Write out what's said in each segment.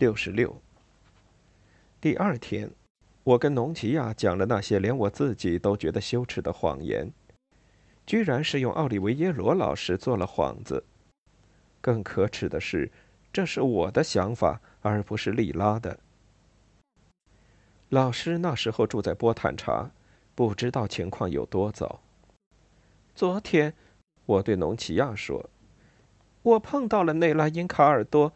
六十六。第二天，我跟农奇亚讲了那些连我自己都觉得羞耻的谎言，居然是用奥利维耶罗老师做了幌子。更可耻的是，这是我的想法，而不是莉拉的。老师那时候住在波坦查，不知道情况有多糟。昨天，我对农奇亚说：“我碰到了内拉因卡尔多。”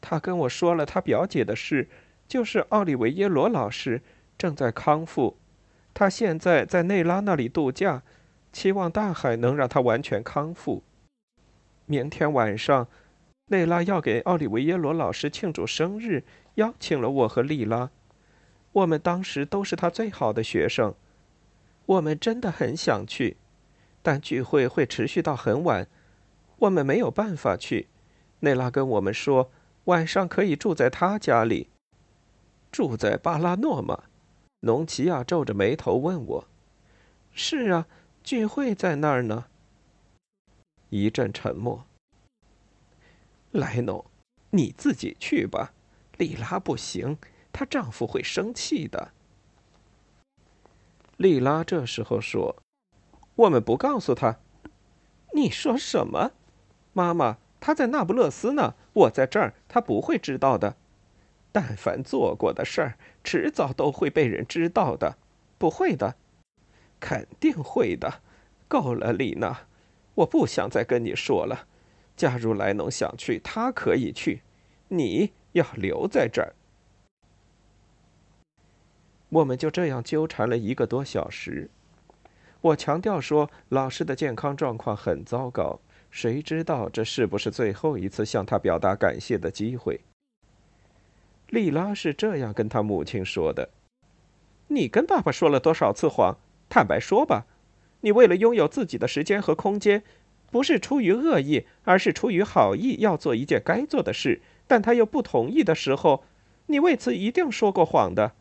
他跟我说了他表姐的事，就是奥利维耶罗老师正在康复，他现在在内拉那里度假，期望大海能让他完全康复。明天晚上，内拉要给奥利维耶罗老师庆祝生日，邀请了我和莉拉，我们当时都是他最好的学生，我们真的很想去，但聚会会持续到很晚，我们没有办法去。内拉跟我们说。晚上可以住在他家里。住在巴拉诺吗？农奇亚皱着眉头问我。是啊，聚会在那儿呢。一阵沉默。莱农，你自己去吧。莉拉不行，她丈夫会生气的。莉拉这时候说：“我们不告诉他。”你说什么，妈妈？他在那不勒斯呢，我在这儿，他不会知道的。但凡做过的事儿，迟早都会被人知道的。不会的，肯定会的。够了，丽娜，我不想再跟你说了。假如莱农想去，他可以去，你要留在这儿。我们就这样纠缠了一个多小时。我强调说，老师的健康状况很糟糕。谁知道这是不是最后一次向他表达感谢的机会？莉拉是这样跟他母亲说的：“你跟爸爸说了多少次谎？坦白说吧，你为了拥有自己的时间和空间，不是出于恶意，而是出于好意，要做一件该做的事，但他又不同意的时候，你为此一定说过谎的。”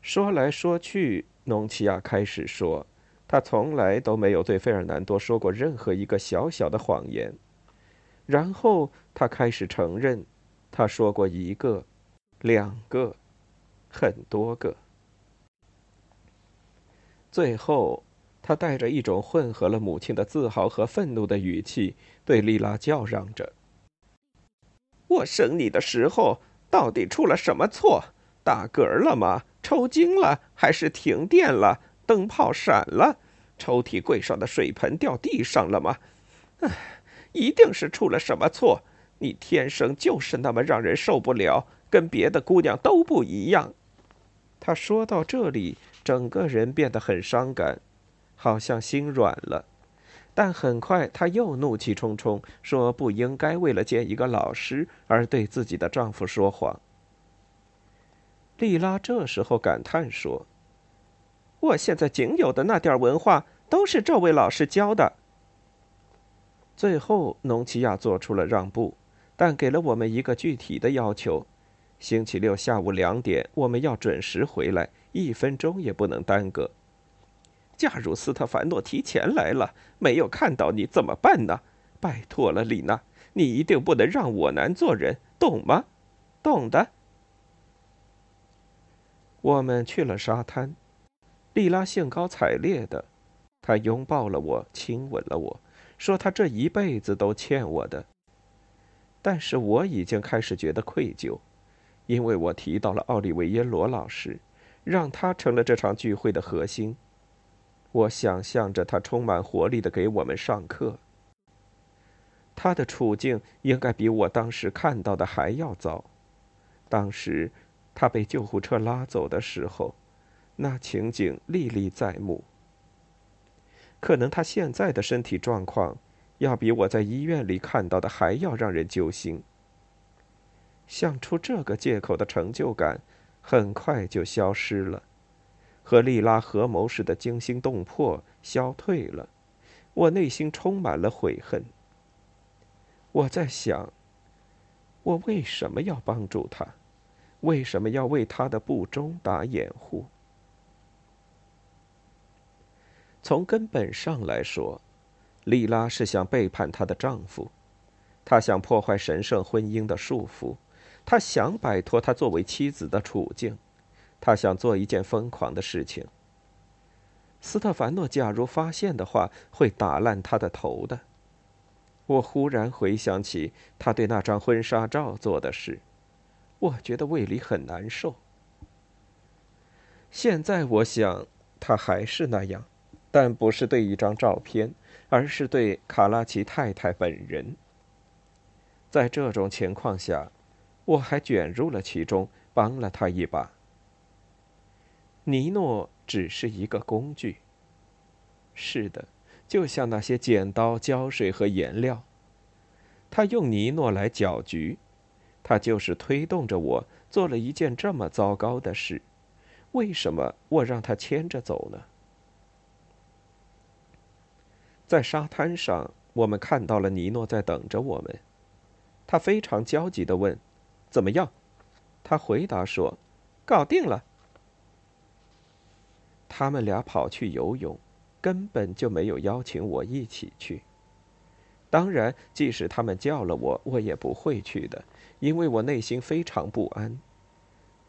说来说去，农奇亚开始说。他从来都没有对费尔南多说过任何一个小小的谎言。然后他开始承认，他说过一个、两个、很多个。最后，他带着一种混合了母亲的自豪和愤怒的语气，对丽拉叫嚷着：“我生你的时候到底出了什么错？打嗝了吗？抽筋了？还是停电了？”灯泡闪了，抽屉柜上的水盆掉地上了吗？唉，一定是出了什么错。你天生就是那么让人受不了，跟别的姑娘都不一样。他说到这里，整个人变得很伤感，好像心软了。但很快他又怒气冲冲说：“不应该为了见一个老师而对自己的丈夫说谎。”莉拉这时候感叹说。我现在仅有的那点文化，都是这位老师教的。最后，农奇亚做出了让步，但给了我们一个具体的要求：星期六下午两点，我们要准时回来，一分钟也不能耽搁。假如斯特凡诺提前来了，没有看到你怎么办呢？拜托了，丽娜，你一定不能让我难做人，懂吗？懂的。我们去了沙滩。莉拉兴高采烈的，她拥抱了我，亲吻了我，说她这一辈子都欠我的。但是我已经开始觉得愧疚，因为我提到了奥利维耶罗老师，让他成了这场聚会的核心。我想象着他充满活力的给我们上课。他的处境应该比我当时看到的还要糟。当时，他被救护车拉走的时候。那情景历历在目。可能他现在的身体状况要比我在医院里看到的还要让人揪心。想出这个借口的成就感，很快就消失了，和莉拉合谋时的惊心动魄消退了。我内心充满了悔恨。我在想，我为什么要帮助他？为什么要为他的不忠打掩护？从根本上来说，莉拉是想背叛她的丈夫，她想破坏神圣婚姻的束缚，她想摆脱她作为妻子的处境，她想做一件疯狂的事情。斯特凡诺假如发现的话，会打烂他的头的。我忽然回想起他对那张婚纱照做的事，我觉得胃里很难受。现在我想，他还是那样。但不是对一张照片，而是对卡拉奇太太本人。在这种情况下，我还卷入了其中，帮了他一把。尼诺只是一个工具。是的，就像那些剪刀、胶水和颜料。他用尼诺来搅局，他就是推动着我做了一件这么糟糕的事。为什么我让他牵着走呢？在沙滩上，我们看到了尼诺在等着我们。他非常焦急地问：“怎么样？”他回答说：“搞定了。”他们俩跑去游泳，根本就没有邀请我一起去。当然，即使他们叫了我，我也不会去的，因为我内心非常不安。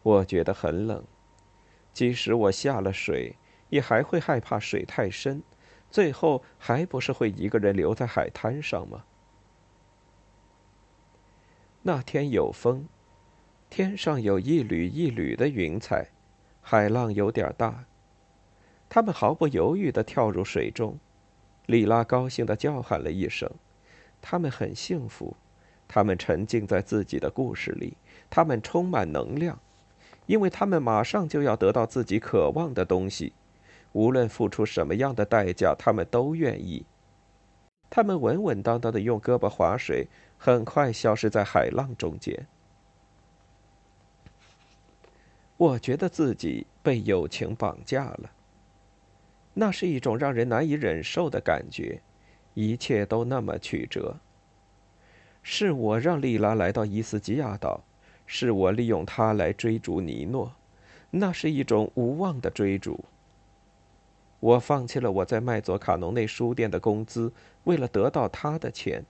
我觉得很冷，即使我下了水，也还会害怕水太深。最后还不是会一个人留在海滩上吗？那天有风，天上有一缕一缕的云彩，海浪有点大。他们毫不犹豫地跳入水中，里拉高兴地叫喊了一声。他们很幸福，他们沉浸在自己的故事里，他们充满能量，因为他们马上就要得到自己渴望的东西。无论付出什么样的代价，他们都愿意。他们稳稳当当的用胳膊划水，很快消失在海浪中间。我觉得自己被友情绑架了。那是一种让人难以忍受的感觉，一切都那么曲折。是我让莉拉来到伊斯基亚岛，是我利用她来追逐尼诺，那是一种无望的追逐。我放弃了我在麦佐卡农内书店的工资，为了得到他的钱。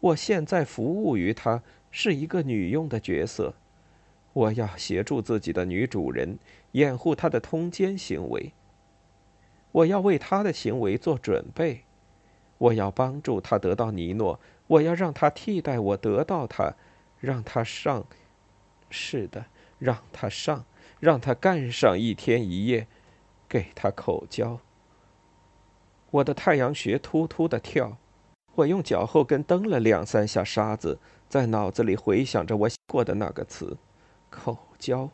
我现在服务于他，是一个女佣的角色。我要协助自己的女主人掩护她的通奸行为。我要为她的行为做准备。我要帮助她得到尼诺。我要让她替代我得到他，让他上。是的，让他上，让他干上一天一夜。给他口交。我的太阳穴突突的跳，我用脚后跟蹬了两三下沙子，在脑子里回想着我过的那个词“口交”。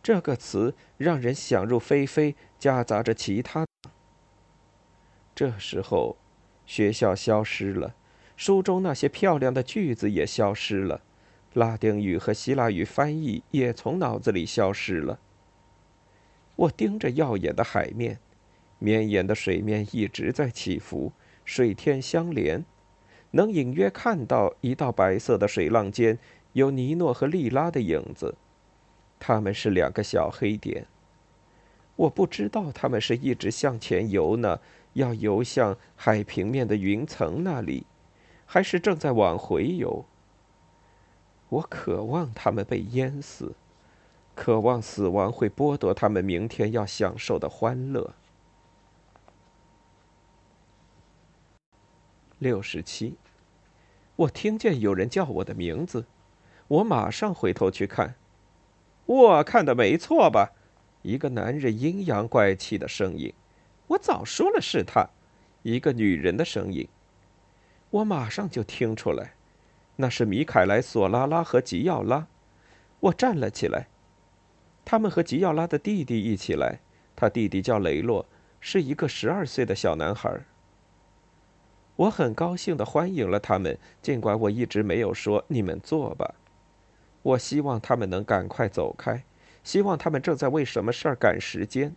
这个词让人想入非非，夹杂着其他。这时候，学校消失了，书中那些漂亮的句子也消失了，拉丁语和希腊语翻译也从脑子里消失了。我盯着耀眼的海面，绵延的水面一直在起伏，水天相连，能隐约看到一道白色的水浪间有尼诺和莉拉的影子，他们是两个小黑点。我不知道他们是一直向前游呢，要游向海平面的云层那里，还是正在往回游。我渴望他们被淹死。渴望死亡会剥夺他们明天要享受的欢乐。六十七，我听见有人叫我的名字，我马上回头去看。我看的没错吧？一个男人阴阳怪气的声音。我早说了是他。一个女人的声音。我马上就听出来，那是米凯莱·索拉拉和吉奥拉。我站了起来。他们和吉奥拉的弟弟一起来，他弟弟叫雷洛，是一个十二岁的小男孩。我很高兴的欢迎了他们，尽管我一直没有说“你们坐吧”。我希望他们能赶快走开，希望他们正在为什么事儿赶时间。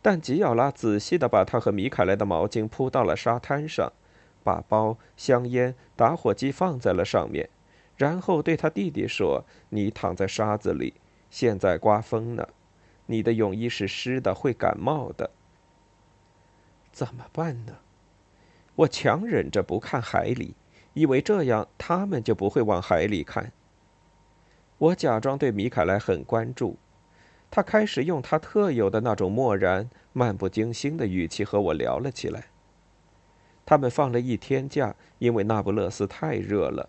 但吉奥拉仔细的把他和米凯莱的毛巾铺到了沙滩上，把包、香烟、打火机放在了上面，然后对他弟弟说：“你躺在沙子里，现在刮风呢，你的泳衣是湿的，会感冒的。怎么办呢？”我强忍着不看海里，以为这样他们就不会往海里看。我假装对米凯莱很关注。他开始用他特有的那种漠然、漫不经心的语气和我聊了起来。他们放了一天假，因为那不勒斯太热了。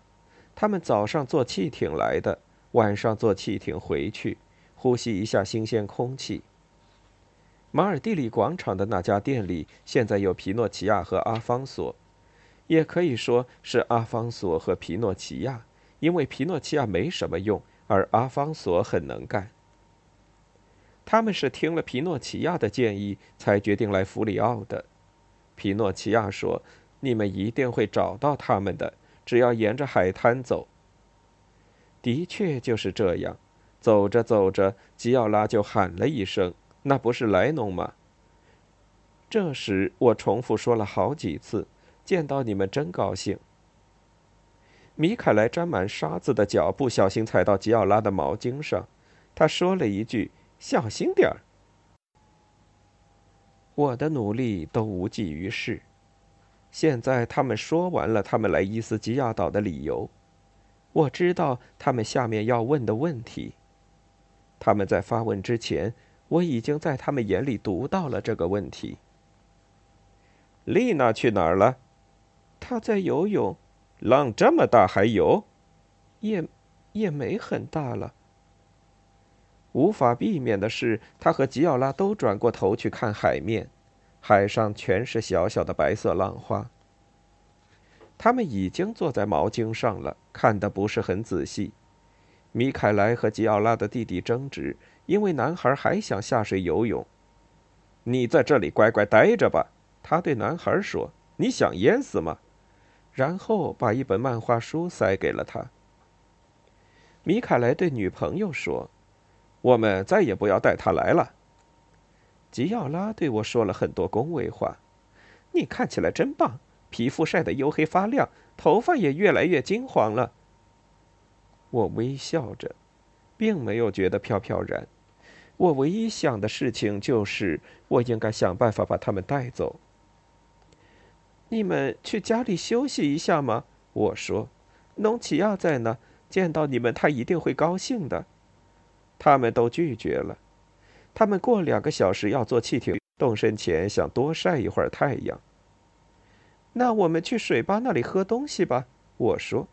他们早上坐汽艇来的，晚上坐汽艇回去，呼吸一下新鲜空气。马尔蒂里广场的那家店里现在有皮诺奇亚和阿方索，也可以说是阿方索和皮诺奇亚，因为皮诺奇亚没什么用，而阿方索很能干。他们是听了皮诺奇亚的建议才决定来弗里奥的。皮诺奇亚说：“你们一定会找到他们的，只要沿着海滩走。”的确就是这样。走着走着，吉奥拉就喊了一声：“那不是莱农吗？”这时我重复说了好几次：“见到你们真高兴。”米凯莱沾满沙子的脚不小心踩到吉奥拉的毛巾上，他说了一句。小心点儿！我的努力都无济于事。现在他们说完了他们来伊斯基亚岛的理由，我知道他们下面要问的问题。他们在发问之前，我已经在他们眼里读到了这个问题。丽娜去哪儿了？她在游泳。浪这么大还游？也，也没很大了。无法避免的是，他和吉奥拉都转过头去看海面，海上全是小小的白色浪花。他们已经坐在毛巾上了，看得不是很仔细。米凯莱和吉奥拉的弟弟争执，因为男孩还想下水游泳。你在这里乖乖待着吧，他对男孩说：“你想淹死吗？”然后把一本漫画书塞给了他。米凯莱对女朋友说。我们再也不要带他来了。吉奥拉对我说了很多恭维话：“你看起来真棒，皮肤晒得黝黑发亮，头发也越来越金黄了。”我微笑着，并没有觉得飘飘然。我唯一想的事情就是，我应该想办法把他们带走。你们去家里休息一下吗？我说：“农奇亚在呢，见到你们，他一定会高兴的。”他们都拒绝了。他们过两个小时要坐汽艇，动身前想多晒一会儿太阳。那我们去水吧那里喝东西吧，我说。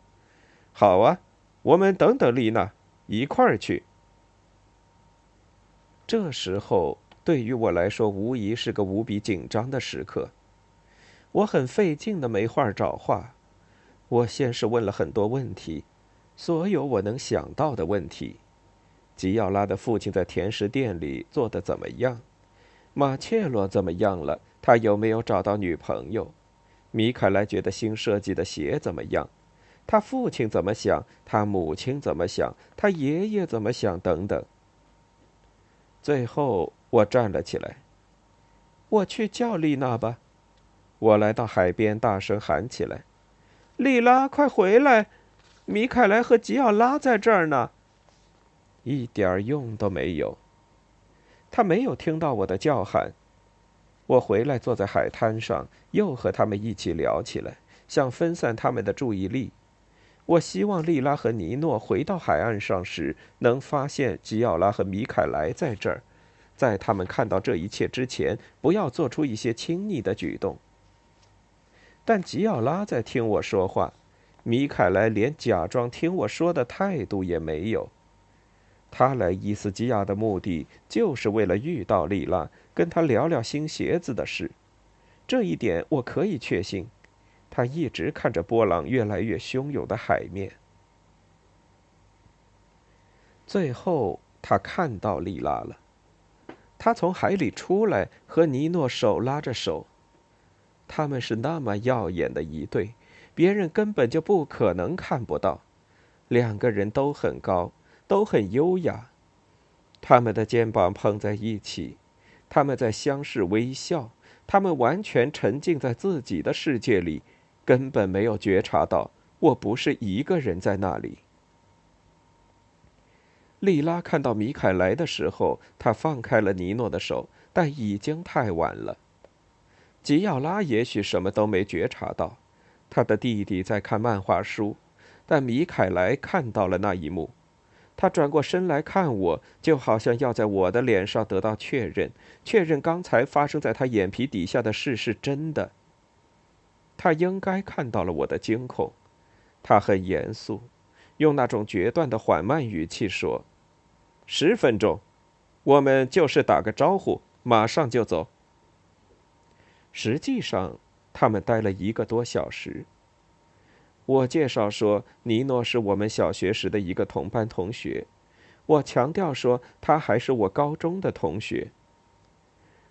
好啊，我们等等丽娜，一块儿去。这时候对于我来说，无疑是个无比紧张的时刻。我很费劲的没话找话。我先是问了很多问题，所有我能想到的问题。吉奥拉的父亲在甜食店里做的怎么样？马切罗怎么样了？他有没有找到女朋友？米凯莱觉得新设计的鞋怎么样？他父亲怎么想？他母亲怎么想？他爷爷怎么想？等等。最后，我站了起来。我去叫丽娜吧。我来到海边，大声喊起来：“丽拉，快回来！米凯莱和吉奥拉在这儿呢。”一点用都没有。他没有听到我的叫喊。我回来坐在海滩上，又和他们一起聊起来，想分散他们的注意力。我希望莉拉和尼诺回到海岸上时，能发现吉奥拉和米凯莱在这儿，在他们看到这一切之前，不要做出一些亲昵的举动。但吉奥拉在听我说话，米凯莱连假装听我说的态度也没有。他来伊斯基亚的目的，就是为了遇到丽拉，跟他聊聊新鞋子的事。这一点我可以确信。他一直看着波浪越来越汹涌的海面。最后，他看到丽拉了。他从海里出来，和尼诺手拉着手。他们是那么耀眼的一对，别人根本就不可能看不到。两个人都很高，都很优雅，他们的肩膀碰在一起，他们在相视微笑，他们完全沉浸在自己的世界里，根本没有觉察到我不是一个人在那里。莉拉看到米凯来的时候，他放开了尼诺的手，但已经太晚了。吉奥拉也许什么都没觉察到，他的弟弟在看漫画书，但米凯莱看到了那一幕。他转过身来看我，就好像要在我的脸上得到确认，确认刚才发生在他眼皮底下的事是真的。他应该看到了我的惊恐，他很严肃。用那种决断的缓慢语气说：“十分钟，我们就是打个招呼，马上就走。”实际上，他们待了一个多小时。我介绍说，尼诺是我们小学时的一个同班同学。我强调说，他还是我高中的同学。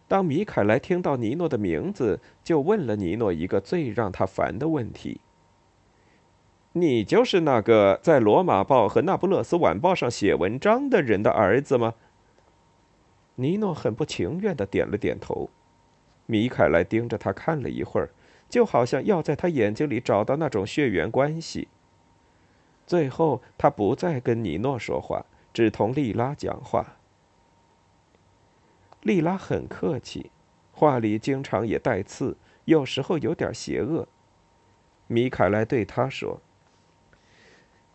当米凯莱听到尼诺的名字，就问了尼诺一个最让他烦的问题。你就是那个在《罗马报》和《那不勒斯晚报》上写文章的人的儿子吗？尼诺很不情愿的点了点头。米凯莱盯着他看了一会儿，就好像要在他眼睛里找到那种血缘关系。最后，他不再跟尼诺说话，只同莉拉讲话。莉拉很客气，话里经常也带刺，有时候有点邪恶。米凯莱对他说。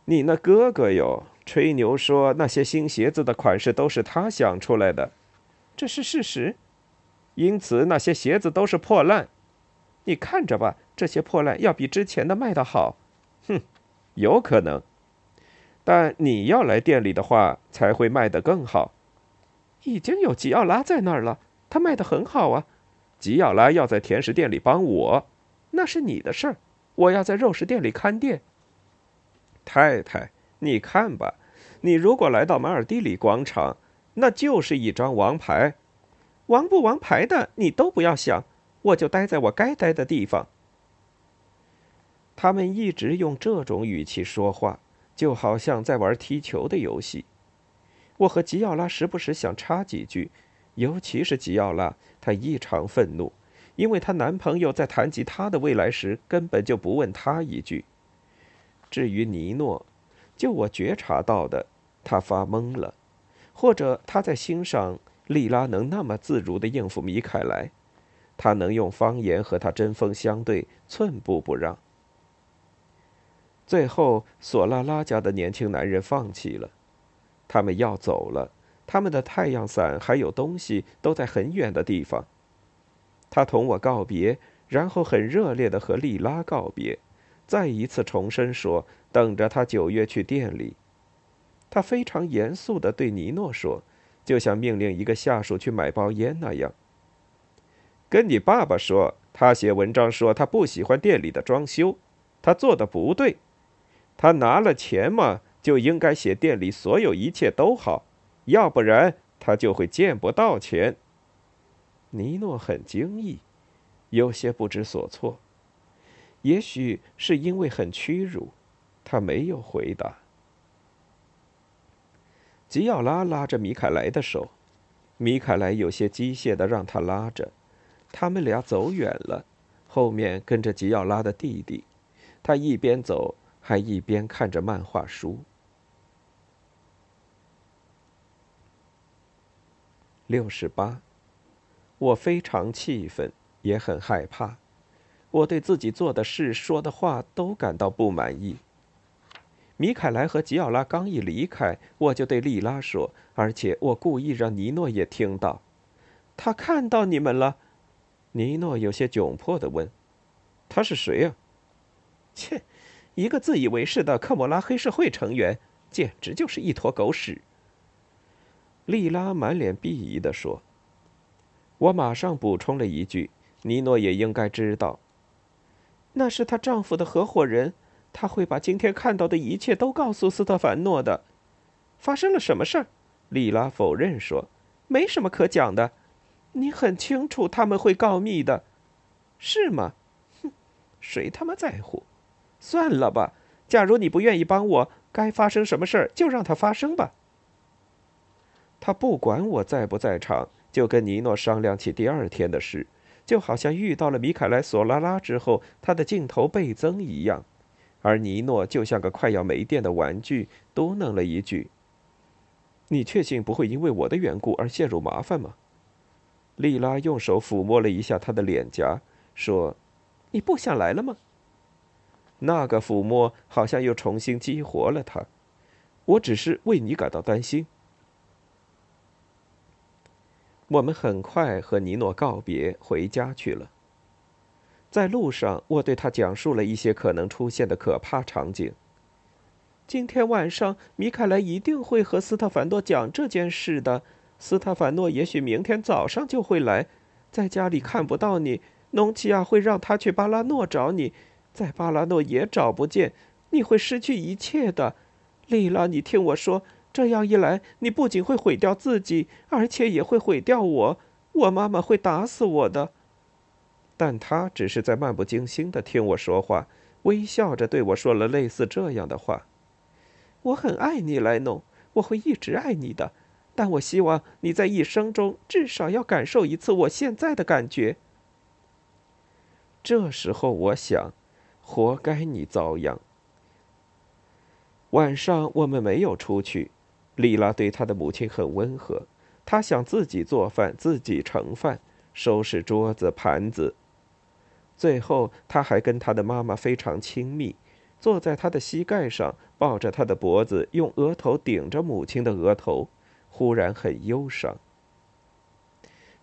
你那哥哥哟，吹牛说那些新鞋子的款式都是他想出来的，这是事实。因此那些鞋子都是破烂。你看着吧，这些破烂要比之前的卖的好。哼，有可能。但你要来店里的话，才会卖得更好。已经有吉奥拉在那儿了，他卖的很好啊。吉奥拉要在甜食店里帮我，那是你的事儿。我要在肉食店里看店。太太，你看吧，你如果来到马尔蒂里广场，那就是一张王牌，王不王牌的你都不要想，我就待在我该待的地方。他们一直用这种语气说话，就好像在玩踢球的游戏。我和吉奥拉时不时想插几句，尤其是吉奥拉，她异常愤怒，因为她男朋友在谈及她的未来时，根本就不问她一句。至于尼诺，就我觉察到的，他发懵了，或者他在欣赏莉拉能那么自如的应付米凯莱，他能用方言和他针锋相对，寸步不让。最后，索拉拉家的年轻男人放弃了，他们要走了，他们的太阳伞还有东西都在很远的地方。他同我告别，然后很热烈的和莉拉告别。再一次重申说：“等着他九月去店里。”他非常严肃的对尼诺说，就像命令一个下属去买包烟那样。跟你爸爸说，他写文章说他不喜欢店里的装修，他做的不对。他拿了钱嘛，就应该写店里所有一切都好，要不然他就会见不到钱。尼诺很惊异，有些不知所措。也许是因为很屈辱，他没有回答。吉奥拉拉着米凯莱的手，米凯莱有些机械的让他拉着。他们俩走远了，后面跟着吉奥拉的弟弟。他一边走，还一边看着漫画书。六十八，我非常气愤，也很害怕。我对自己做的事、说的话都感到不满意。米凯莱和吉奥拉刚一离开，我就对莉拉说，而且我故意让尼诺也听到。他看到你们了，尼诺有些窘迫的问：“他是谁呀？”“切，一个自以为是的科莫拉黑社会成员，简直就是一坨狗屎。”莉拉满脸鄙夷的说。我马上补充了一句：“尼诺也应该知道。”那是她丈夫的合伙人，他会把今天看到的一切都告诉斯特凡诺的。发生了什么事儿？莉拉否认说：“没什么可讲的。你很清楚他们会告密的。是吗？哼，谁他妈在乎？算了吧。假如你不愿意帮我，该发生什么事儿就让它发生吧。他不管我在不在场，就跟尼诺商量起第二天的事，就好像遇到了米凯莱·索拉拉之后，他的劲头倍增一样。而尼诺就像个快要没电的玩具，嘟囔了一句：“你确信不会因为我的缘故而陷入麻烦吗？”莉拉用手抚摸了一下他的脸颊，说：“你不想来了吗？”那个抚摸好像又重新激活了他。我只是为你感到担心。我们很快和尼诺告别，回家去了。在路上，我对他讲述了一些可能出现的可怕场景。今天晚上，米凯莱一定会和斯特凡诺讲这件事的。斯塔凡诺也许明天早上就会来，在家里看不到你。农奇亚会让他去巴拉诺找你，在巴拉诺也找不见，你会失去一切的。丽拉，你听我说，这样一来，你不仅会毁掉自己，而且也会毁掉我。我妈妈会打死我的。但他只是在漫不经心的听我说话，微笑着对我说了类似这样的话：“我很爱你，莱农，我会一直爱你的。但我希望你在一生中至少要感受一次我现在的感觉。”这时候我想，活该你遭殃。晚上我们没有出去，丽拉对她的母亲很温和，她想自己做饭，自己盛饭，收拾桌子盘子。最后，她还跟她的妈妈非常亲密，坐在她的膝盖上，抱着她的脖子，用额头顶着母亲的额头，忽然很忧伤。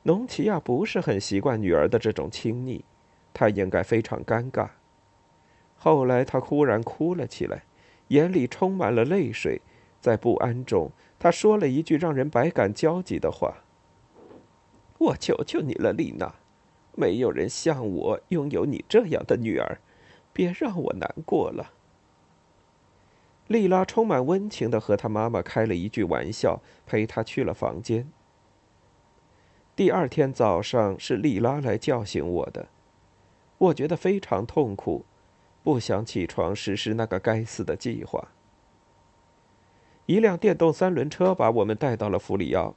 农奇亚不是很习惯女儿的这种亲昵，他应该非常尴尬。后来，他忽然哭了起来，眼里充满了泪水，在不安中，他说了一句让人百感交集的话：“我求求你了，丽娜。”没有人像我拥有你这样的女儿，别让我难过了。丽拉充满温情的和她妈妈开了一句玩笑，陪她去了房间。第二天早上是丽拉来叫醒我的，我觉得非常痛苦，不想起床实施那个该死的计划。一辆电动三轮车把我们带到了弗里奥，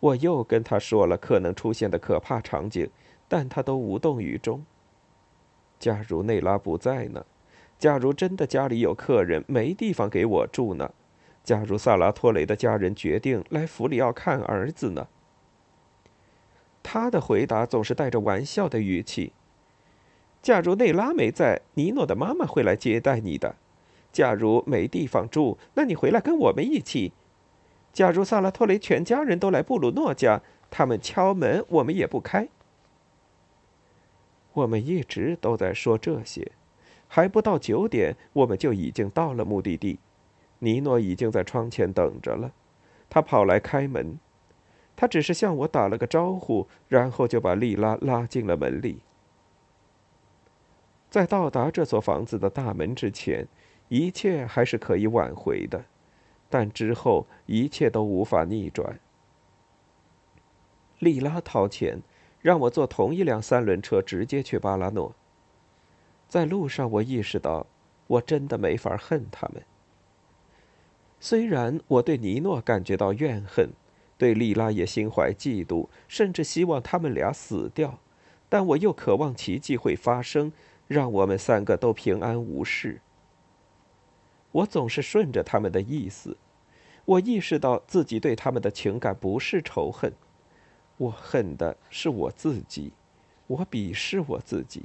我又跟他说了可能出现的可怕场景。但他都无动于衷。假如内拉不在呢？假如真的家里有客人，没地方给我住呢？假如萨拉托雷的家人决定来弗里奥看儿子呢？他的回答总是带着玩笑的语气。假如内拉没在，尼诺的妈妈会来接待你的。假如没地方住，那你回来跟我们一起。假如萨拉托雷全家人都来布鲁诺家，他们敲门，我们也不开。我们一直都在说这些，还不到九点，我们就已经到了目的地。尼诺已经在窗前等着了，他跑来开门，他只是向我打了个招呼，然后就把莉拉拉进了门里。在到达这所房子的大门之前，一切还是可以挽回的，但之后一切都无法逆转。莉拉掏钱。让我坐同一辆三轮车直接去巴拉诺。在路上，我意识到，我真的没法恨他们。虽然我对尼诺感觉到怨恨，对莉拉也心怀嫉妒，甚至希望他们俩死掉，但我又渴望奇迹会发生，让我们三个都平安无事。我总是顺着他们的意思，我意识到自己对他们的情感不是仇恨。我恨的是我自己，我鄙视我自己。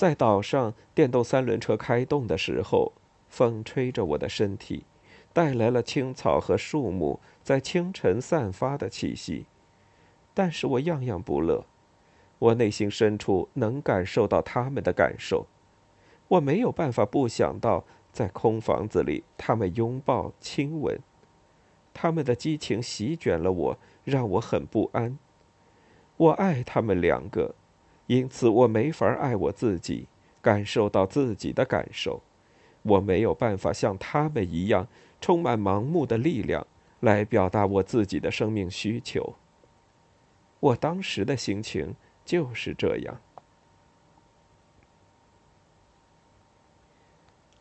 在岛上，电动三轮车开动的时候，风吹着我的身体，带来了青草和树木在清晨散发的气息。但是我样样不乐，我内心深处能感受到他们的感受。我没有办法不想到，在空房子里，他们拥抱、亲吻。他们的激情席卷了我，让我很不安。我爱他们两个，因此我没法爱我自己，感受到自己的感受。我没有办法像他们一样，充满盲目的力量来表达我自己的生命需求。我当时的心情就是这样。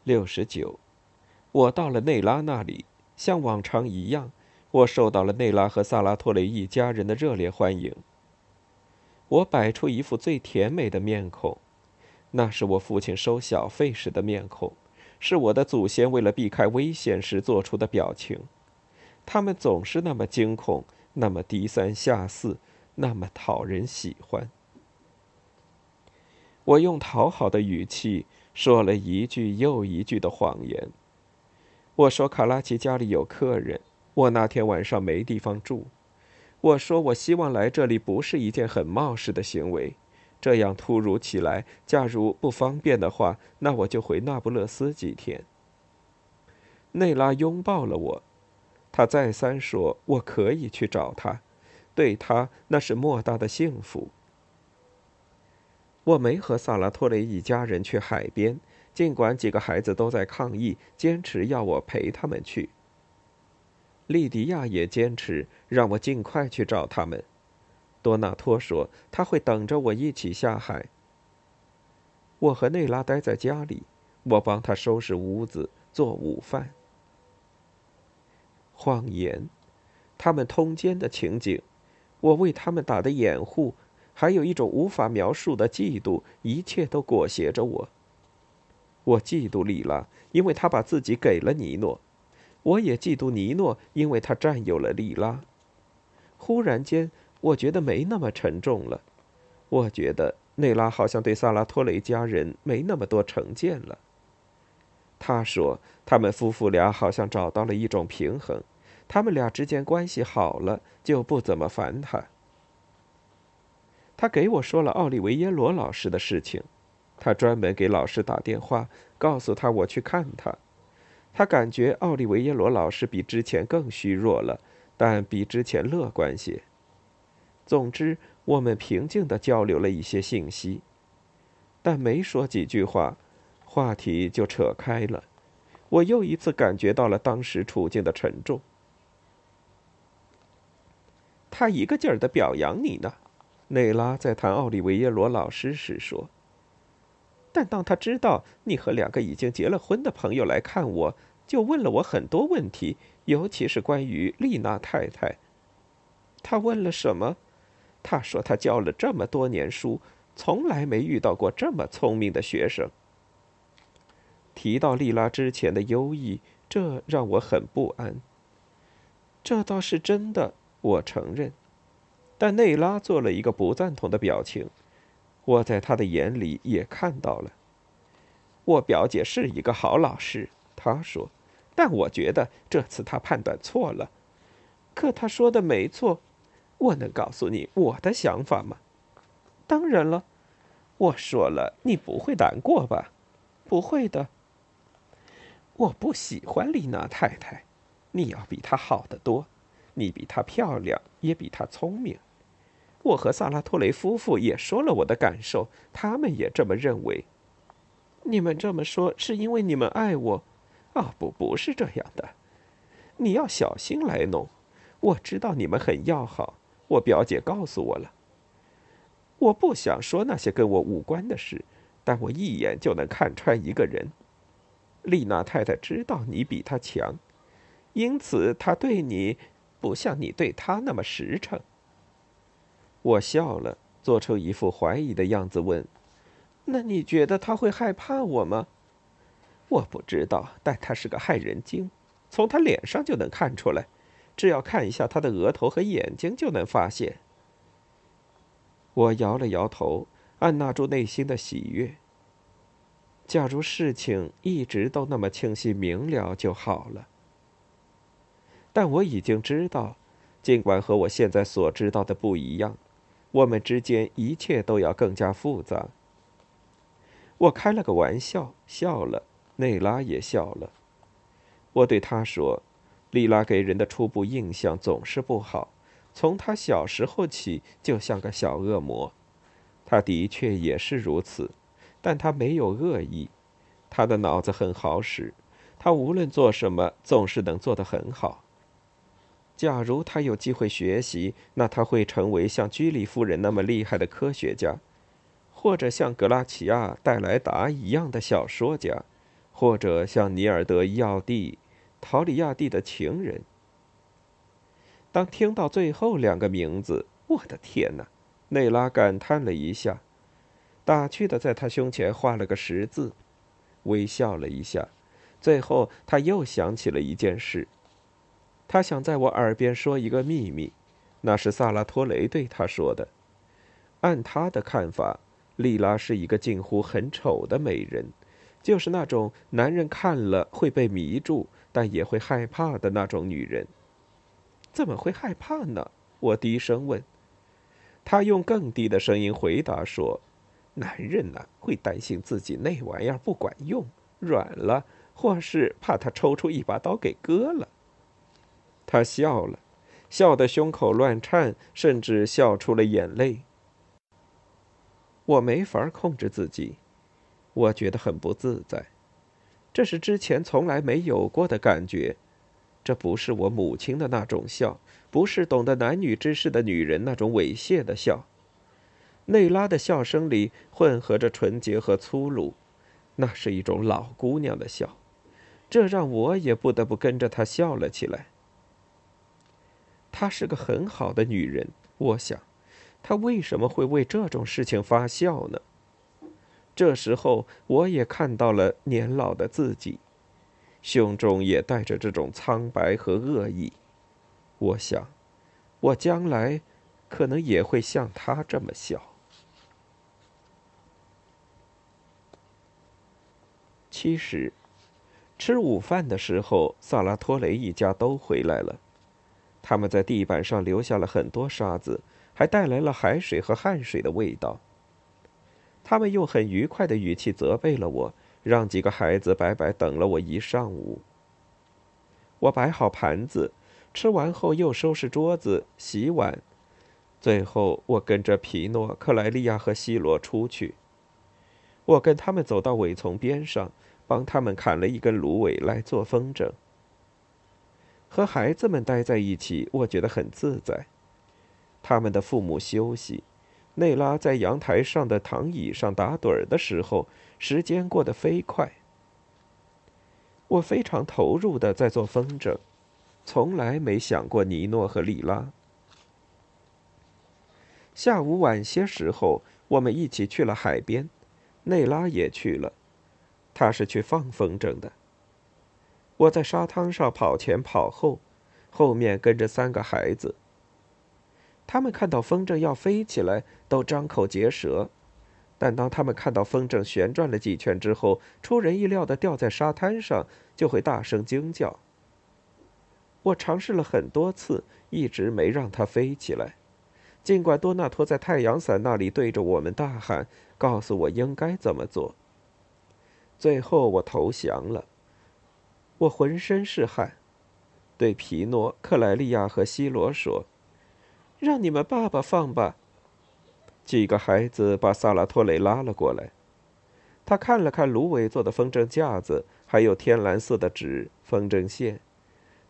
六十九，我到了内拉那里，像往常一样，我受到了内拉和萨拉托雷一家人的热烈欢迎。我摆出一副最甜美的面孔，那是我父亲收小费时的面孔，是我的祖先为了避开危险时做出的表情。他们总是那么惊恐，那么低三下四，那么讨人喜欢。我用讨好的语气说了一句又一句的谎言。我说卡拉奇家里有客人，我那天晚上没地方住。我说我希望来这里不是一件很冒失的行为，这样突如其来，假如不方便的话，那我就回那不勒斯几天。内拉拥抱了我。他再三说：“我可以去找他，对他那是莫大的幸福。”我没和萨拉托雷一家人去海边，尽管几个孩子都在抗议，坚持要我陪他们去。莉迪亚也坚持让我尽快去找他们。多纳托说他会等着我一起下海。我和内拉待在家里，我帮他收拾屋子，做午饭。谎言，他们通奸的情景，我为他们打的掩护，还有一种无法描述的嫉妒，一切都裹挟着我。我嫉妒莉拉，因为她把自己给了尼诺；我也嫉妒尼诺，因为他占有了莉拉。忽然间，我觉得没那么沉重了。我觉得内拉好像对萨拉托雷家人没那么多成见了。他说：“他们夫妇俩好像找到了一种平衡，他们俩之间关系好了，就不怎么烦他。”他给我说了奥利维耶罗老师的事情，他专门给老师打电话，告诉他我去看他。他感觉奥利维耶罗老师比之前更虚弱了，但比之前乐观些。总之，我们平静地交流了一些信息，但没说几句话。话题就扯开了，我又一次感觉到了当时处境的沉重。他一个劲儿的表扬你呢，内拉在谈奥利维耶罗老师时说。但当他知道你和两个已经结了婚的朋友来看我，就问了我很多问题，尤其是关于丽娜太太。他问了什么？他说他教了这么多年书，从来没遇到过这么聪明的学生。提到丽拉之前的优异，这让我很不安。这倒是真的，我承认。但内拉做了一个不赞同的表情，我在他的眼里也看到了。我表姐是一个好老师，他说，但我觉得这次他判断错了。可他说的没错，我能告诉你我的想法吗？当然了，我说了，你不会难过吧？不会的。我不喜欢丽娜太太，你要比她好得多，你比她漂亮，也比她聪明。我和萨拉托雷夫妇也说了我的感受，他们也这么认为。你们这么说是因为你们爱我？啊，不，不是这样的。你要小心来弄。我知道你们很要好，我表姐告诉我了。我不想说那些跟我无关的事，但我一眼就能看穿一个人。丽娜太太知道你比她强，因此她对你不像你对她那么实诚。我笑了，做出一副怀疑的样子，问：“那你觉得他会害怕我吗？”我不知道，但他是个害人精，从他脸上就能看出来，只要看一下他的额头和眼睛就能发现。我摇了摇头，按捺住内心的喜悦。假如事情一直都那么清晰明了就好了，但我已经知道，尽管和我现在所知道的不一样，我们之间一切都要更加复杂。我开了个玩笑，笑了，内拉也笑了。我对他说：“莉拉给人的初步印象总是不好，从她小时候起就像个小恶魔，她的确也是如此。”但他没有恶意，他的脑子很好使，他无论做什么总是能做得很好。假如他有机会学习，那他会成为像居里夫人那么厉害的科学家，或者像格拉齐亚·戴莱达一样的小说家，或者像尼尔德·伊奥蒂、陶里亚蒂的情人。当听到最后两个名字，我的天哪！内拉感叹了一下，打趣的在他胸前画了个十字，微笑了一下。最后，他又想起了一件事。他想在我耳边说一个秘密，那是萨拉托雷对他说的。按他的看法，莉拉是一个近乎很丑的美人，就是那种男人看了会被迷住，但也会害怕的那种女人。怎么会害怕呢？我低声问。他用更低的声音回答说：“男人呢，会担心自己那玩意儿不管用，软了，或是怕他抽出一把刀给割了。”他笑了，笑得胸口乱颤，甚至笑出了眼泪。我没法控制自己，我觉得很不自在，这是之前从来没有过的感觉。这不是我母亲的那种笑，不是懂得男女之事的女人那种猥亵的笑。内拉的笑声里混合着纯洁和粗鲁，那是一种老姑娘的笑，这让我也不得不跟着她笑了起来。她是个很好的女人，我想，她为什么会为这种事情发笑呢？这时候，我也看到了年老的自己，胸中也带着这种苍白和恶意。我想，我将来可能也会像他这么笑。其实，吃午饭的时候，萨拉托雷一家都回来了。他们在地板上留下了很多沙子，还带来了海水和汗水的味道。他们用很愉快的语气责备了我，让几个孩子白白等了我一上午。我摆好盘子，吃完后又收拾桌子、洗碗，最后我跟着皮诺、克莱利亚和西罗出去。我跟他们走到苇丛边上，帮他们砍了一根芦苇来做风筝。和孩子们待在一起，我觉得很自在。他们的父母休息，内拉在阳台上的躺椅上打盹儿的时候，时间过得飞快。我非常投入的在做风筝，从来没想过尼诺和莉拉。下午晚些时候，我们一起去了海边，内拉也去了，他是去放风筝的。我在沙滩上跑前跑后，后面跟着三个孩子。他们看到风筝要飞起来，都张口结舌；但当他们看到风筝旋转了几圈之后，出人意料的掉在沙滩上，就会大声惊叫。我尝试了很多次，一直没让它飞起来，尽管多纳托在太阳伞那里对着我们大喊，告诉我应该怎么做。最后，我投降了。我浑身是汗，对皮诺、克莱利亚和西罗说：“让你们爸爸放吧。”几个孩子把萨拉托雷拉了过来。他看了看芦苇做的风筝架子，还有天蓝色的纸、风筝线。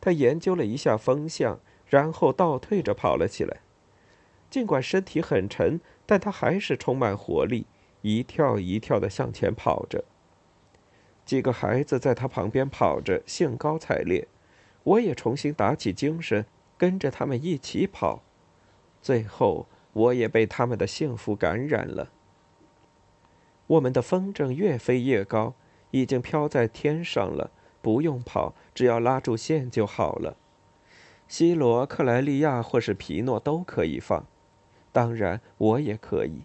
他研究了一下风向，然后倒退着跑了起来。尽管身体很沉，但他还是充满活力，一跳一跳的向前跑着。几个孩子在他旁边跑着，兴高采烈。我也重新打起精神，跟着他们一起跑。最后，我也被他们的幸福感染了。我们的风筝越飞越高，已经飘在天上了。不用跑，只要拉住线就好了。西罗、克莱利亚或是皮诺都可以放，当然我也可以。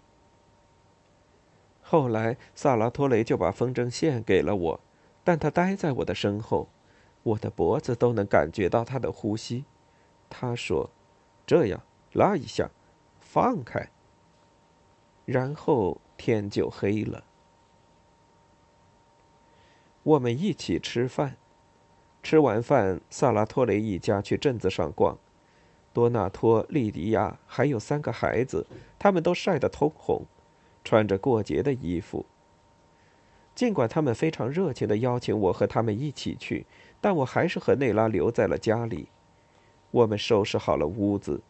后来，萨拉托雷就把风筝线给了我，但他待在我的身后，我的脖子都能感觉到他的呼吸。他说：“这样，拉一下，放开。”然后天就黑了。我们一起吃饭，吃完饭，萨拉托雷一家去镇子上逛。多纳托、莉迪亚还有三个孩子，他们都晒得通红。穿着过节的衣服。尽管他们非常热情的邀请我和他们一起去，但我还是和内拉留在了家里。我们收拾好了屋子，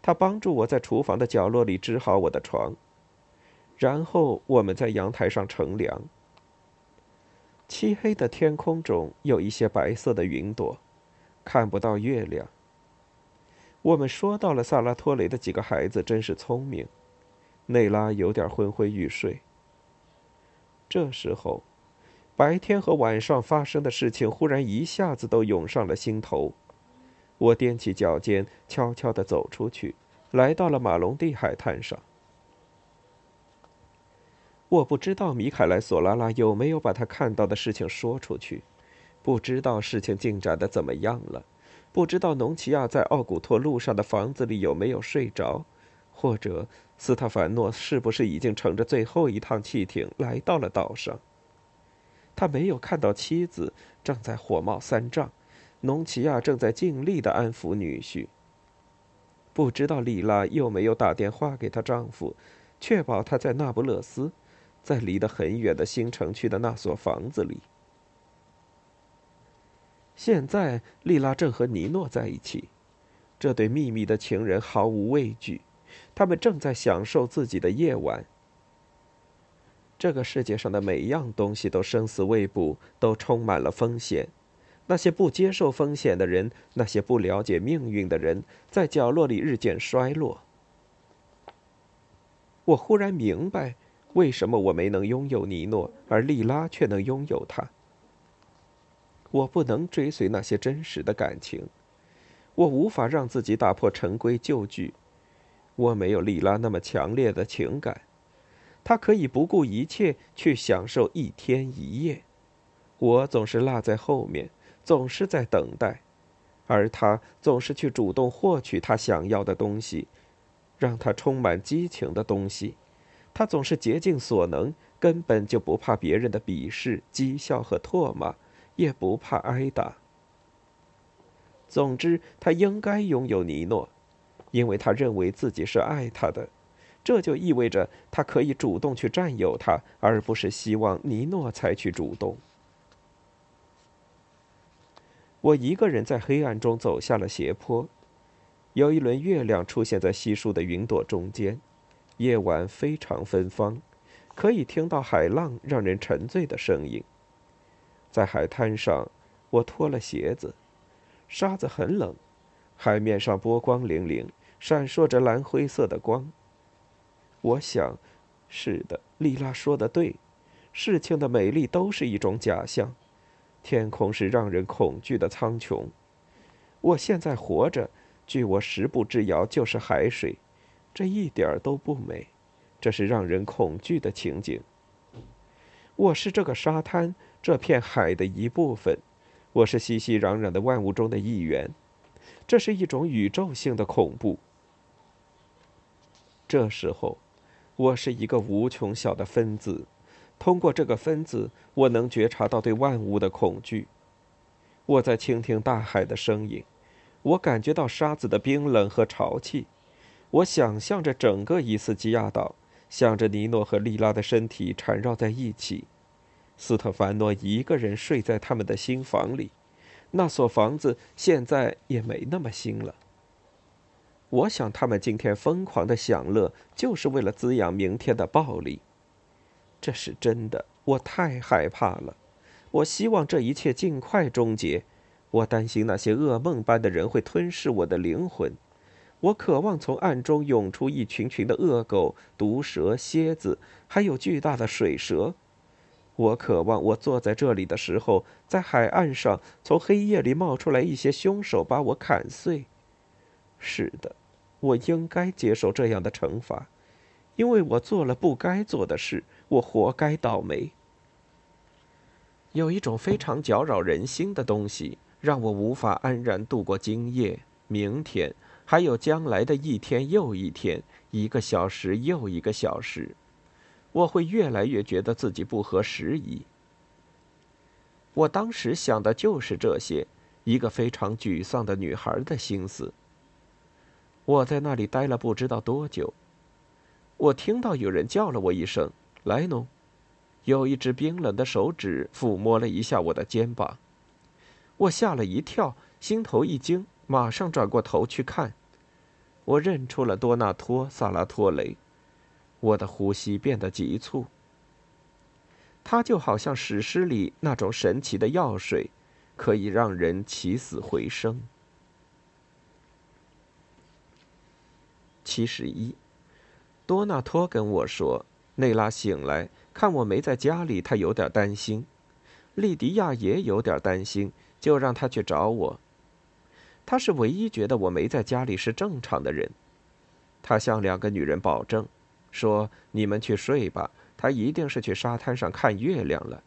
他帮助我在厨房的角落里支好我的床，然后我们在阳台上乘凉。漆黑的天空中有一些白色的云朵，看不到月亮。我们说到了萨拉托雷的几个孩子真是聪明。内拉有点昏昏欲睡。这时候，白天和晚上发生的事情忽然一下子都涌上了心头。我踮起脚尖，悄悄地走出去，来到了马龙蒂海滩上。我不知道米凯莱·索拉拉有没有把他看到的事情说出去，不知道事情进展的怎么样了，不知道农奇亚在奥古托路上的房子里有没有睡着，或者斯特凡诺是不是已经乘着最后一趟汽艇来到了岛上。他没有看到妻子正在火冒三丈。农奇亚正在尽力的安抚女婿。不知道莉拉有没有打电话给她丈夫，确保他在那不勒斯，在离得很远的新城区的那所房子里。现在，莉拉正和尼诺在一起，这对秘密的情人毫无畏惧，他们正在享受自己的夜晚。这个世界上的每样东西都生死未卜，都充满了风险。那些不接受风险的人，那些不了解命运的人，在角落里日渐衰落。我忽然明白，为什么我没能拥有尼诺，而莉拉却能拥有他。我不能追随那些真实的感情，我无法让自己打破陈规旧矩。我没有莉拉那么强烈的情感，她可以不顾一切去享受一天一夜，我总是落在后面。总是在等待，而他总是去主动获取他想要的东西，让他充满激情的东西。他总是竭尽所能，根本就不怕别人的鄙视、讥笑和唾骂，也不怕挨打。总之，他应该拥有尼诺，因为他认为自己是爱他的。这就意味着他可以主动去占有他，而不是希望尼诺采取主动。我一个人在黑暗中走下了斜坡，有一轮月亮出现在稀疏的云朵中间，夜晚非常芬芳，可以听到海浪让人沉醉的声音。在海滩上，我脱了鞋子，沙子很冷，海面上波光粼粼，闪烁着蓝灰色的光。我想，是的，丽拉说的对，事情的美丽都是一种假象。天空是让人恐惧的苍穹。我现在活着，距我十步之遥就是海水，这一点儿都不美，这是让人恐惧的情景。我是这个沙滩、这片海的一部分，我是熙熙攘攘的万物中的一员，这是一种宇宙性的恐怖。这时候，我是一个无穷小的分子。通过这个分子，我能觉察到对万物的恐惧。我在倾听大海的声音，我感觉到沙子的冰冷和潮气。我想象着整个伊斯基亚岛，想着尼诺和莉拉的身体缠绕在一起，斯特凡诺一个人睡在他们的新房里，那所房子现在也没那么新了。我想他们今天疯狂的享乐，就是为了滋养明天的暴力。这是真的，我太害怕了。我希望这一切尽快终结。我担心那些噩梦般的人会吞噬我的灵魂。我渴望从暗中涌出一群群的恶狗、毒蛇、蝎子，还有巨大的水蛇。我渴望我坐在这里的时候，在海岸上从黑夜里冒出来一些凶手，把我砍碎。是的，我应该接受这样的惩罚，因为我做了不该做的事。我活该倒霉。有一种非常搅扰人心的东西，让我无法安然度过今夜、明天，还有将来的一天又一天，一个小时又一个小时。我会越来越觉得自己不合时宜。我当时想的就是这些，一个非常沮丧的女孩的心思。我在那里待了不知道多久，我听到有人叫了我一声。莱农，有一只冰冷的手指抚摸了一下我的肩膀，我吓了一跳，心头一惊，马上转过头去看。我认出了多纳托·萨拉托雷，我的呼吸变得急促。他就好像史诗里那种神奇的药水，可以让人起死回生。七十一，多纳托跟我说，内拉醒来看我没在家里，他有点担心。莉迪亚也有点担心，就让他去找我。他是唯一觉得我没在家里是正常的人。他向两个女人保证，说：“你们去睡吧，他一定是去沙滩上看月亮了。”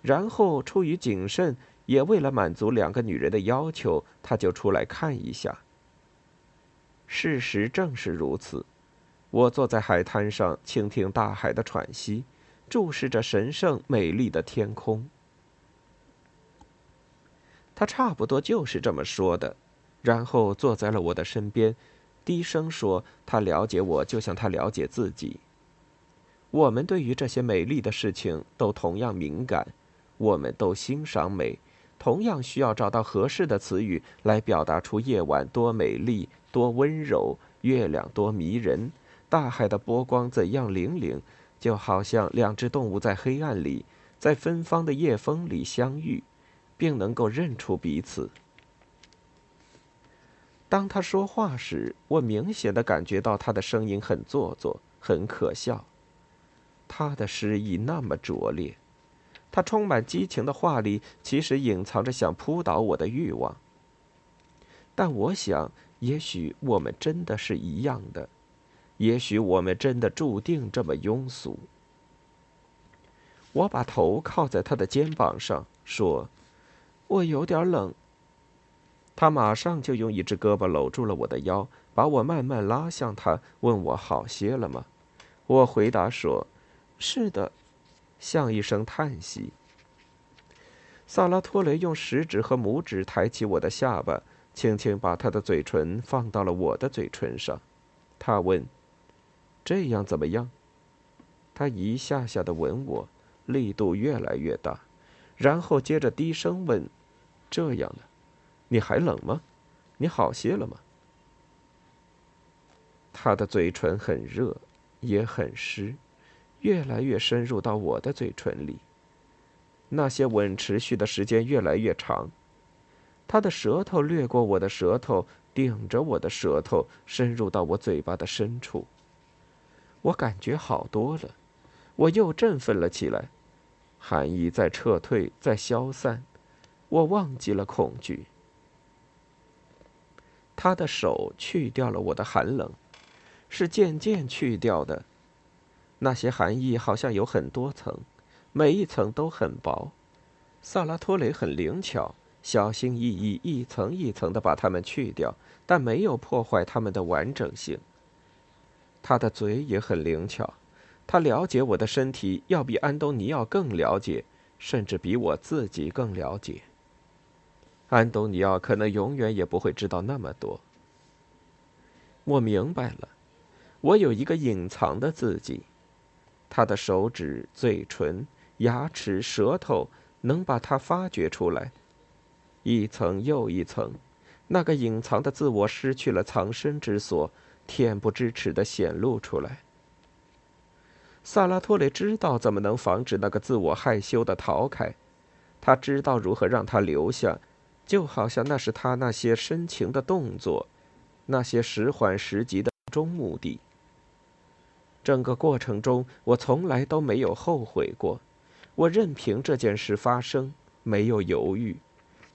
然后出于谨慎，也为了满足两个女人的要求，他就出来看一下。事实正是如此。我坐在海滩上，倾听大海的喘息，注视着神圣美丽的天空。他差不多就是这么说的，然后坐在了我的身边，低声说：“他了解我，就像他了解自己。我们对于这些美丽的事情都同样敏感，我们都欣赏美，同样需要找到合适的词语来表达出夜晚多美丽、多温柔，月亮多迷人，大海的波光怎样粼粼，就好像两只动物在黑暗里，在芬芳的夜风里相遇。”并能够认出彼此。当他说话时，我明显的感觉到他的声音很做作，很可笑。他的诗意那么拙劣，他充满激情的话里其实隐藏着想扑倒我的欲望。但我想，也许我们真的是一样的，也许我们真的注定这么庸俗。我把头靠在他的肩膀上，说。我有点冷。他马上就用一只胳膊搂住了我的腰，把我慢慢拉向他，问我好些了吗？我回答说：“是的。”像一声叹息。萨拉托雷用食指和拇指抬起我的下巴，轻轻把他的嘴唇放到了我的嘴唇上。他问：“这样怎么样？”他一下下的吻我，力度越来越大。然后接着低声问：“这样呢，你还冷吗？你好些了吗？”他的嘴唇很热，也很湿，越来越深入到我的嘴唇里。那些吻持续的时间越来越长，他的舌头掠过我的舌头，顶着我的舌头，深入到我嘴巴的深处。我感觉好多了，我又振奋了起来。寒意在撤退，在消散，我忘记了恐惧。他的手去掉了我的寒冷，是渐渐去掉的。那些寒意好像有很多层，每一层都很薄。萨拉托雷很灵巧，小心翼翼，一层一层的把它们去掉，但没有破坏它们的完整性。他的嘴也很灵巧。他了解我的身体，要比安东尼奥更了解，甚至比我自己更了解。安东尼奥可能永远也不会知道那么多。我明白了，我有一个隐藏的自己，他的手指、嘴唇、牙齿、舌头能把它发掘出来，一层又一层，那个隐藏的自我失去了藏身之所，恬不知耻的显露出来。萨拉托雷知道怎么能防止那个自我害羞的逃开，他知道如何让他留下，就好像那是他那些深情的动作，那些时缓时急的终目的。整个过程中，我从来都没有后悔过，我任凭这件事发生，没有犹豫，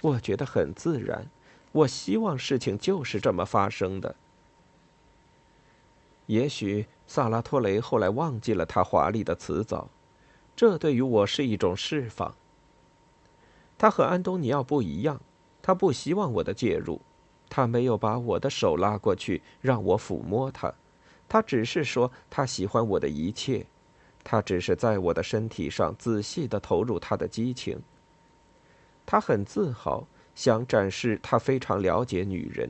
我觉得很自然，我希望事情就是这么发生的。也许萨拉托雷后来忘记了他华丽的辞藻，这对于我是一种释放。他和安东尼奥不一样，他不希望我的介入，他没有把我的手拉过去让我抚摸他，他只是说他喜欢我的一切，他只是在我的身体上仔细的投入他的激情。他很自豪，想展示他非常了解女人。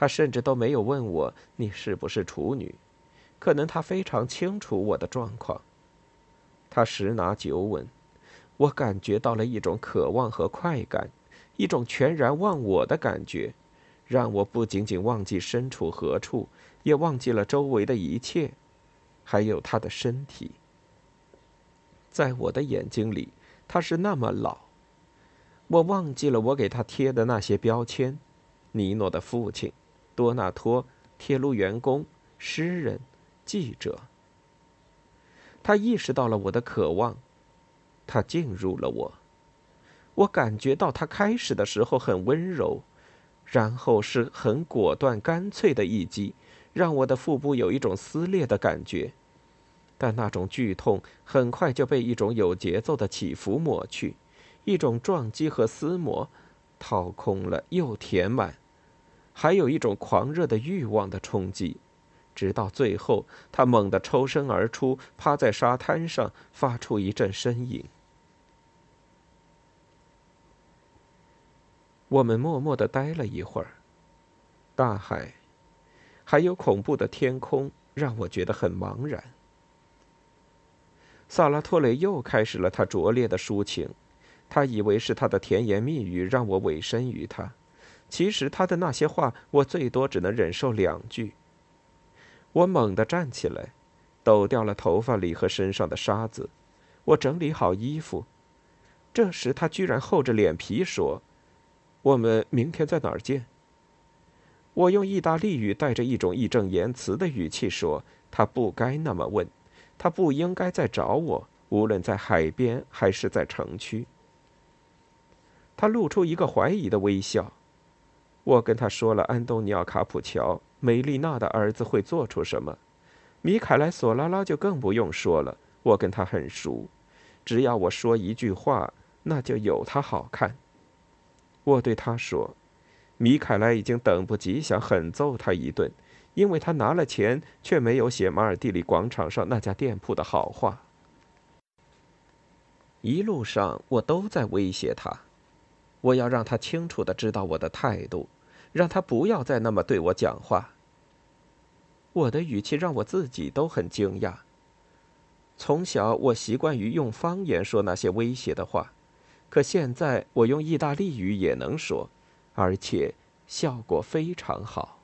他甚至都没有问我你是不是处女，可能他非常清楚我的状况。他十拿九稳，我感觉到了一种渴望和快感，一种全然忘我的感觉，让我不仅仅忘记身处何处，也忘记了周围的一切，还有他的身体。在我的眼睛里，他是那么老。我忘记了我给他贴的那些标签：尼诺的父亲，多纳托，铁路员工，诗人，记者。他意识到了我的渴望，他进入了我。我感觉到他开始的时候很温柔，然后是很果断、干脆的一击，让我的腹部有一种撕裂的感觉。但那种剧痛很快就被一种有节奏的起伏抹去。一种撞击和撕磨，掏空了又填满，还有一种狂热的欲望的冲击，直到最后，他猛地抽身而出，趴在沙滩上，发出一阵呻吟。我们默默的待了一会儿，大海，还有恐怖的天空，让我觉得很茫然。萨拉托雷又开始了他拙劣的抒情。他以为是他的甜言蜜语让我委身于他，其实他的那些话，我最多只能忍受两句。我猛地站起来，抖掉了头发里和身上的沙子，我整理好衣服。这时他居然厚着脸皮说：“我们明天在哪儿见？”我用意大利语带着一种义正言辞的语气说：“他不该那么问，他不应该再找我，无论在海边还是在城区。”他露出一个怀疑的微笑。我跟他说了安东尼奥·卡普乔、梅丽娜的儿子会做出什么，米凯莱·索拉拉就更不用说了。我跟他很熟，只要我说一句话，那就有他好看。我对他说，米凯莱已经等不及想狠揍他一顿，因为他拿了钱却没有写马尔蒂里广场上那家店铺的好话。一路上我都在威胁他。我要让他清楚的知道我的态度，让他不要再那么对我讲话。我的语气让我自己都很惊讶。从小我习惯于用方言说那些威胁的话，可现在我用意大利语也能说，而且效果非常好。